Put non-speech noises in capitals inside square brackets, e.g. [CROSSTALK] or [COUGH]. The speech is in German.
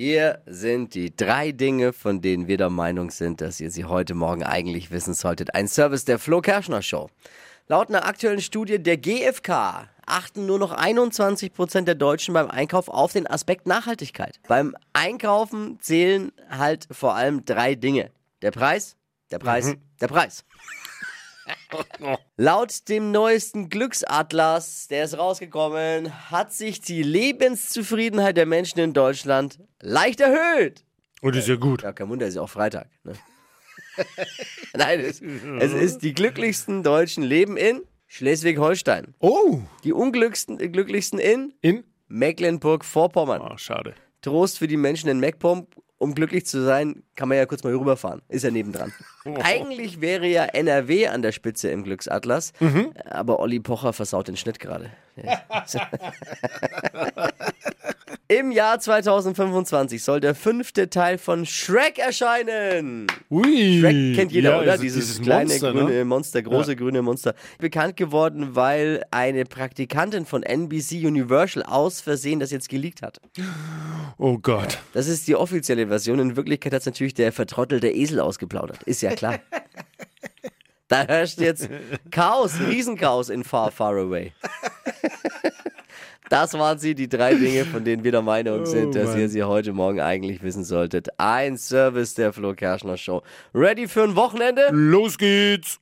Hier sind die drei Dinge, von denen wir der Meinung sind, dass ihr sie heute Morgen eigentlich wissen solltet. Ein Service der Flo Kerschner Show. Laut einer aktuellen Studie der GfK achten nur noch 21 Prozent der Deutschen beim Einkauf auf den Aspekt Nachhaltigkeit. Beim Einkaufen zählen halt vor allem drei Dinge. Der Preis, der Preis, der Preis. Laut dem neuesten Glücksatlas, der ist rausgekommen, hat sich die Lebenszufriedenheit der Menschen in Deutschland leicht erhöht. Und ist ja gut. Ja, kein Wunder, ist ja auch Freitag. Ne? [LAUGHS] Nein, es, es ist die glücklichsten Deutschen leben in Schleswig-Holstein. Oh, Die unglücklichsten glücklichsten in in? Mecklenburg-Vorpommern. Oh, schade. Trost für die Menschen in Meckpomm. Um glücklich zu sein, kann man ja kurz mal rüberfahren. Ist ja nebendran. Eigentlich wäre ja NRW an der Spitze im Glücksatlas, aber Olli Pocher versaut den Schnitt gerade. [LAUGHS] [LAUGHS] [LAUGHS] Ja. Im Jahr 2025 soll der fünfte Teil von Shrek erscheinen. Ui. Shrek kennt jeder, ja, oder? also Dieses, kleine Monster, grüne ne? Monster, große grüne Monster. Bekannt geworden, weil eine Praktikantin von NBC Universal aus Versehen das jetzt geleakt hat. Oh Gott. Das ist die offizielle Version. In Wirklichkeit hat es natürlich der vertrottelte Esel ausgeplaudert. Ist ja klar. [LAUGHS] da herrscht jetzt Chaos, Riesenchaos in Far, Far Away. [LAUGHS] Das waren sie, die drei Dinge, von denen wir der Meinung sind, dass ihr sie heute Morgen eigentlich wissen solltet. Ein Service der Flo Kerschner Show. Ready für ein Wochenende? Los geht's.